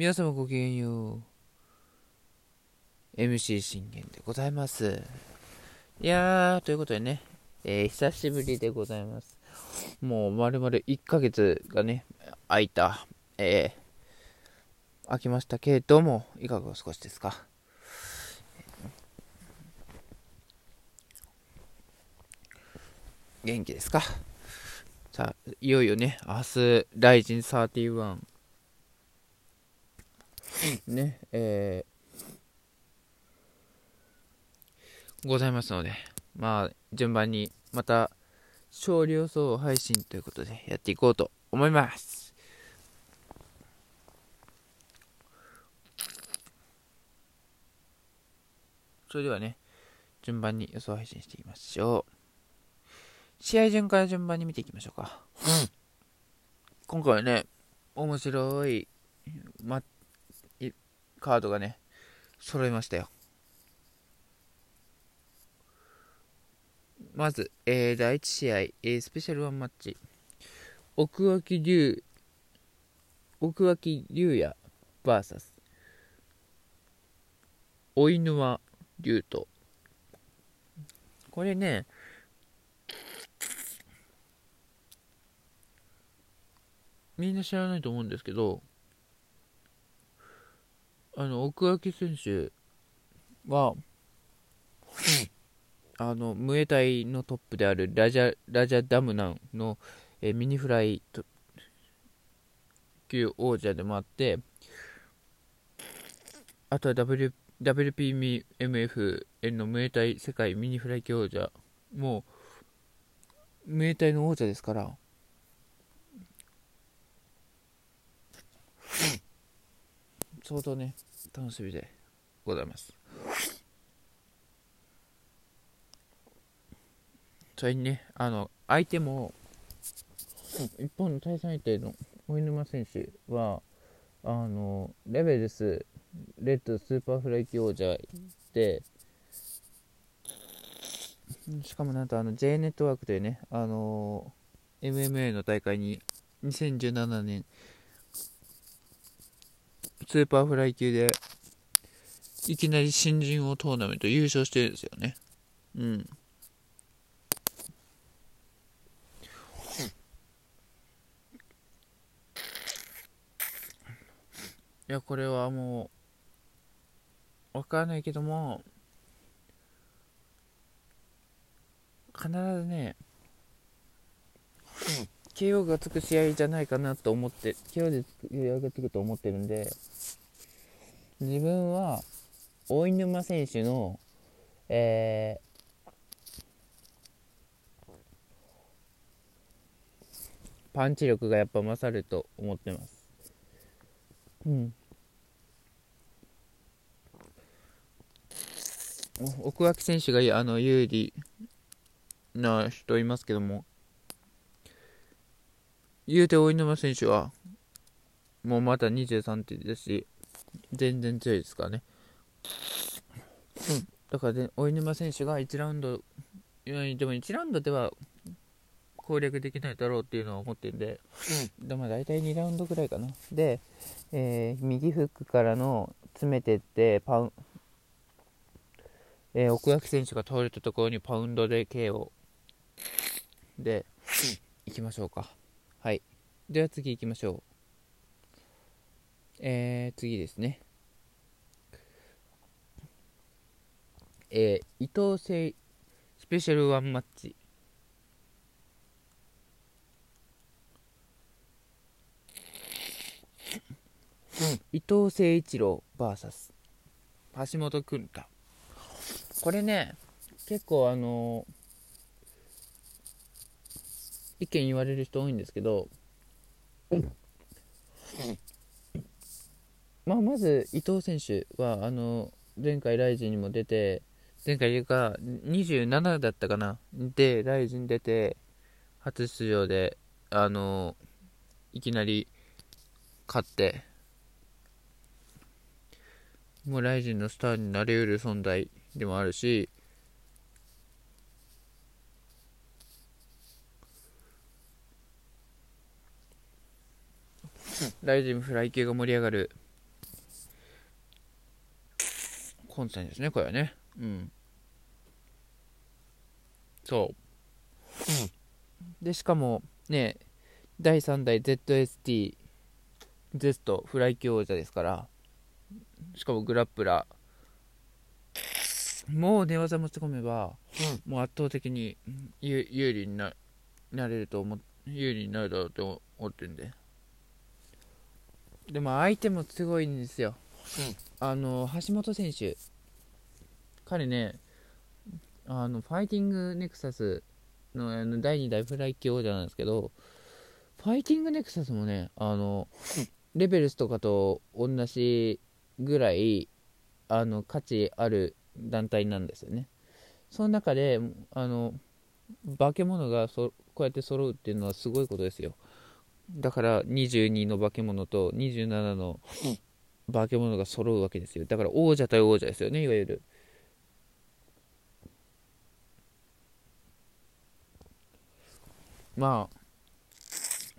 皆様ごきげんよう。MC 信玄でございます。いやー、ということでね、えー、久しぶりでございます。もう丸々1ヶ月がね、空いた、えー、空きましたけれども、いかがお過ごしですか？元気ですか？さあ、いよいよね、明日、ライジン31、ね、えー、ございますので、まあ、順番に、また、少量層配信ということでやっていこうと思います。それではね、順番に予想配信していきましょう。試合順から順番に見ていきましょうか。今回はね、面白い、ま、カードがね、揃いましたよ。まず、えー、第1試合、えー、スペシャルワンマッチ。奥脇龍、奥脇龍也 VS、お犬沼龍斗。これね、みんな知らないと思うんですけど、あの、奥脇選手は、あの、ムエタイのトップであるラジャ、ラジャダムナンの、えミニフライ級王者でもあって、あとは w WPMF のムエタイ世界ミニフライ級王者もう、ムエタイの王者ですから、相当ね、楽しみでございます。それにね、あの、相手も、一方の対戦相手の大沼選手は、あの、 REBELS-REDスーパーフライ級王者で、しかもなんとあの J ネットワークというね、あの MMA の大会に2017年スーパーフライ級で、いきなり新人王トーナメント優勝してるんですよね。うん。いや、これはもう、わかんないけども、必ずね、KO がつく試合じゃないかなと思って、KO で KO がつくと思ってるんで、自分は大沼選手の、えー、パンチ力がやっぱ勝ると思ってます。うん。奥脇選手があの有利な人いますけども、言うて大沼選手は、もうまだ23点ですし、全然強いですからね。うん。だからね、大沼選手が1ラウンド、でも1ラウンドでは攻略できないだろうっていうのは思ってるんで、うん、でも大体2ラウンドぐらいかな。で、えー、右フックからの詰めてって、パウン、えー、奥垣選手が倒れたところにパウンドで KO で、行きましょうか。はい。では次行きましょう。えー、次ですね。えー、伊藤製スペシャルワンマッチ。伊藤誠一郎 VS 橋本君太これね結構あの意見言われる人多いんですけど、まあ、まず伊藤選手はあの前回ライジンにも出て前回が27だったかな？でライジン出て初出場であのいきなり勝ってもうライジンのスターになりうる存在でもあるしライジンフライ級が盛り上がる本戦ですね、これはね。うん。そう。で、しかも、ね、第3代 ZST、Z フライ級王者ですから、しかもグラップラー。もう寝技持ち込めば、もう圧倒的に有利にななれると思有利になるだろうと思ってるんで。でも相手もすごいんですよ。うん、あの、橋本選手。彼ね、あの、ファイティングネクサスのあの第2代フライ級王者なんですけど、ファイティングネクサスもね、あの、レベルスとかと同じぐらい、あの、価値ある団体なんですよね。その中で、あの、化け物がそこうやって揃うっていうのはすごいことですよ。だから22の化け物と27の化け物が揃うわけですよ。だから王者対王者ですよね、いわゆる。まあ、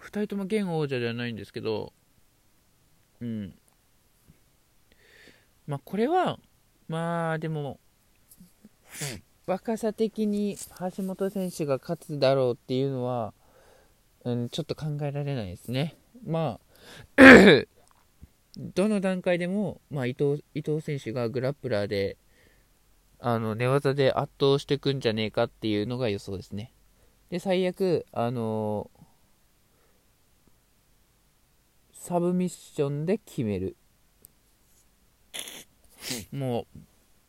2人とも現王者ではないんですけど、うん。まあ、これは、まあ、でも、若さ的に橋本選手が勝つだろうっていうのは、うん、ちょっと考えられないですね。まあ どの段階でも、まあ、伊藤伊藤選手がグラップラーであの寝技で圧倒していくんじゃねえかっていうのが予想ですね。で、最悪、あのサブミッションで決める。も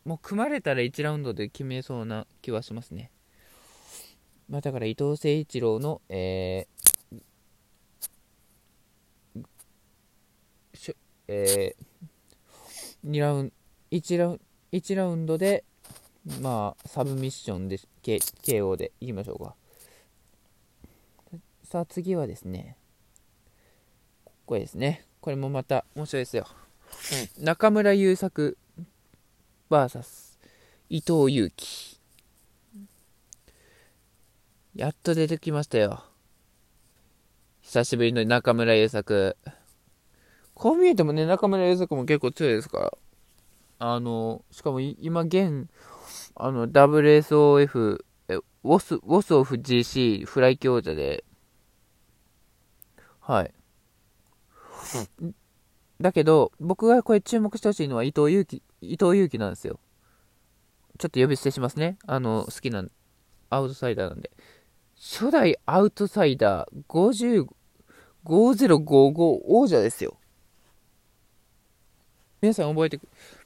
う、もう組まれたら1ラウンドで決めそうな気はしますね。まあ、だから伊藤誠一郎の、えー、しえー、2ラウンド、1ラウン1ラウンドで、まあ、サブミッションで、K、KO でいきましょうか。さあ、次はですね、これですね。これもまた面白いですよ。中村優作 VS 伊藤祐樹。やっと出てきましたよ。久しぶりの中村優作。こう見えてもね、中村優作も結構強いですから。あの、しかも今現、あの、WSOF、え、ウォス、ウォスオフ GC フライ強者で、はい。だけど、僕がこれ注目してほしいのは伊藤祐樹、伊藤祐樹なんですよ。ちょっと呼び捨てしますね。あの、好きな、アウトサイダーなんで。初代アウトサイダー50、5055王者ですよ。皆さん覚えて、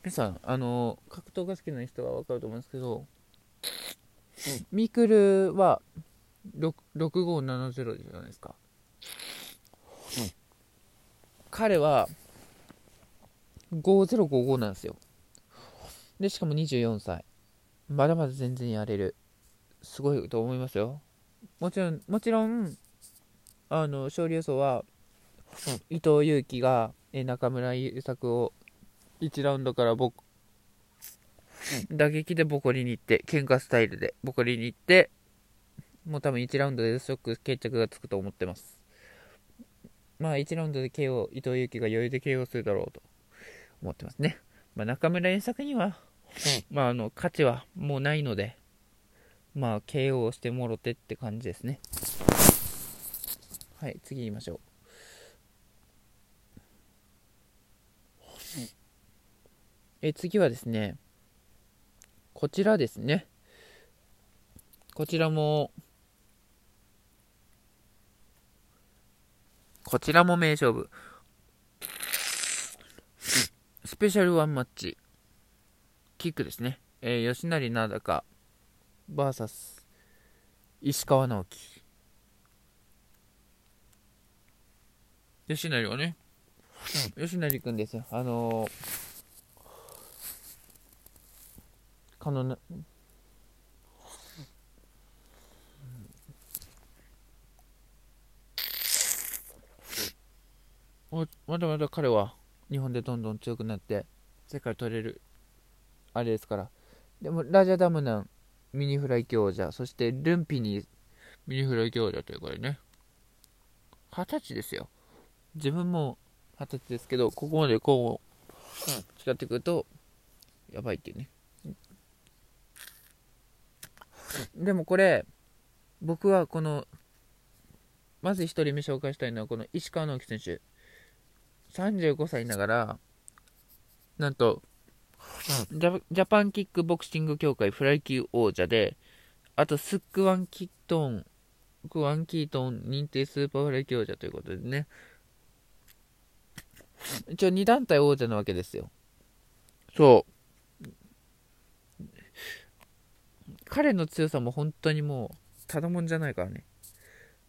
皆さん、あの、格闘が好きな人はわかると思うんですけど、ミクルは6570じゃないですか。彼は5055なんですよ。で、しかも24歳。まだまだ全然やれる。すごいと思いますよ。もちろん、もちろん、あの、勝利予想は、伊藤祐樹が、え中村優作を1ラウンドから僕、打撃でボコリに行って、喧嘩スタイルでボコリに行って、もう多分1ラウンドでショック決着がつくと思ってます。まあ1ラウンドで KO、伊藤祐樹が余裕で KO するだろうと思ってますね。まあ中村遠作には、まああの、価値はもうないので、まあ KO してもろてって感じですね。はい、次言いましょう。え次はですね、こちらですね。こちらも、こちらも名勝負。スペシャルワンマッチ。キックですね。えー、吉成なだか、VS 石川直樹。吉成はね、吉成くんです。あのー、かのまだまだ彼は日本でどんどん強くなって世界取れるあれですから。でもラジャダムナンミニフライ強者そしてルンピニミニフライ強者というこれね。二十歳ですよ。自分も二十歳ですけどここまでこう、うん、違ってくるとやばいっていうね。でもこれ、僕はこの、まず1人目紹介したいのは、この石川直樹選手。35歳ながら、なんと、ジャジャパンキックボクシング協会フライ級王者で、あとスックワンキットン、スックワンキントーン認定スーパーフライ級王者ということでね、一応2団体王者なわけですよ。そう。彼の強さも本当にもう、ただもんじゃないからね。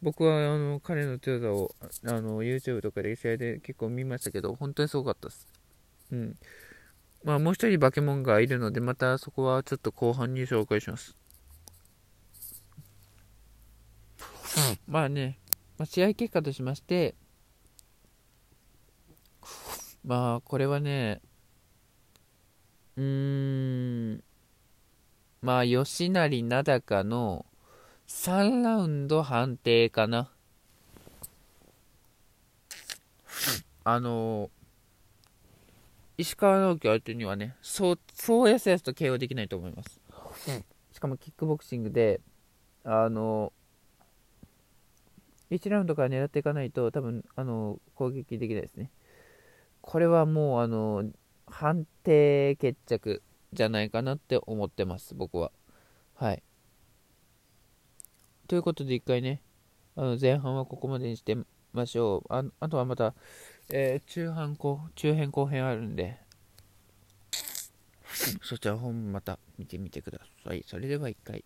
僕はあの彼の強さをあの YouTube とかで試合で結構見ましたけど、本当にすごかったです。うん。まあもう一人化け物がいるので、またそこはちょっと後半に紹介します。まあね、まあ、試合結果としまして、まあこれはね、うーん、まあ吉成名高の3ラウンド判定かな。あの石川直樹相手にはね、そう、そうやすやすと KO できないと思います。しかもキックボクシングで、あの1ラウンドから狙っていかないと、多分、あの攻撃できないですね。これはもう、あの判定決着じゃないかなって思ってます、僕は。はい。ということで、一回ね、あの前半はここまでにしてましょう。ああとはまた、えー、中半後、中編後編あるんで、そちら本また見てみてください。それでは一回、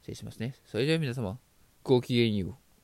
失礼しますね。それでは皆様、ごきげんよう。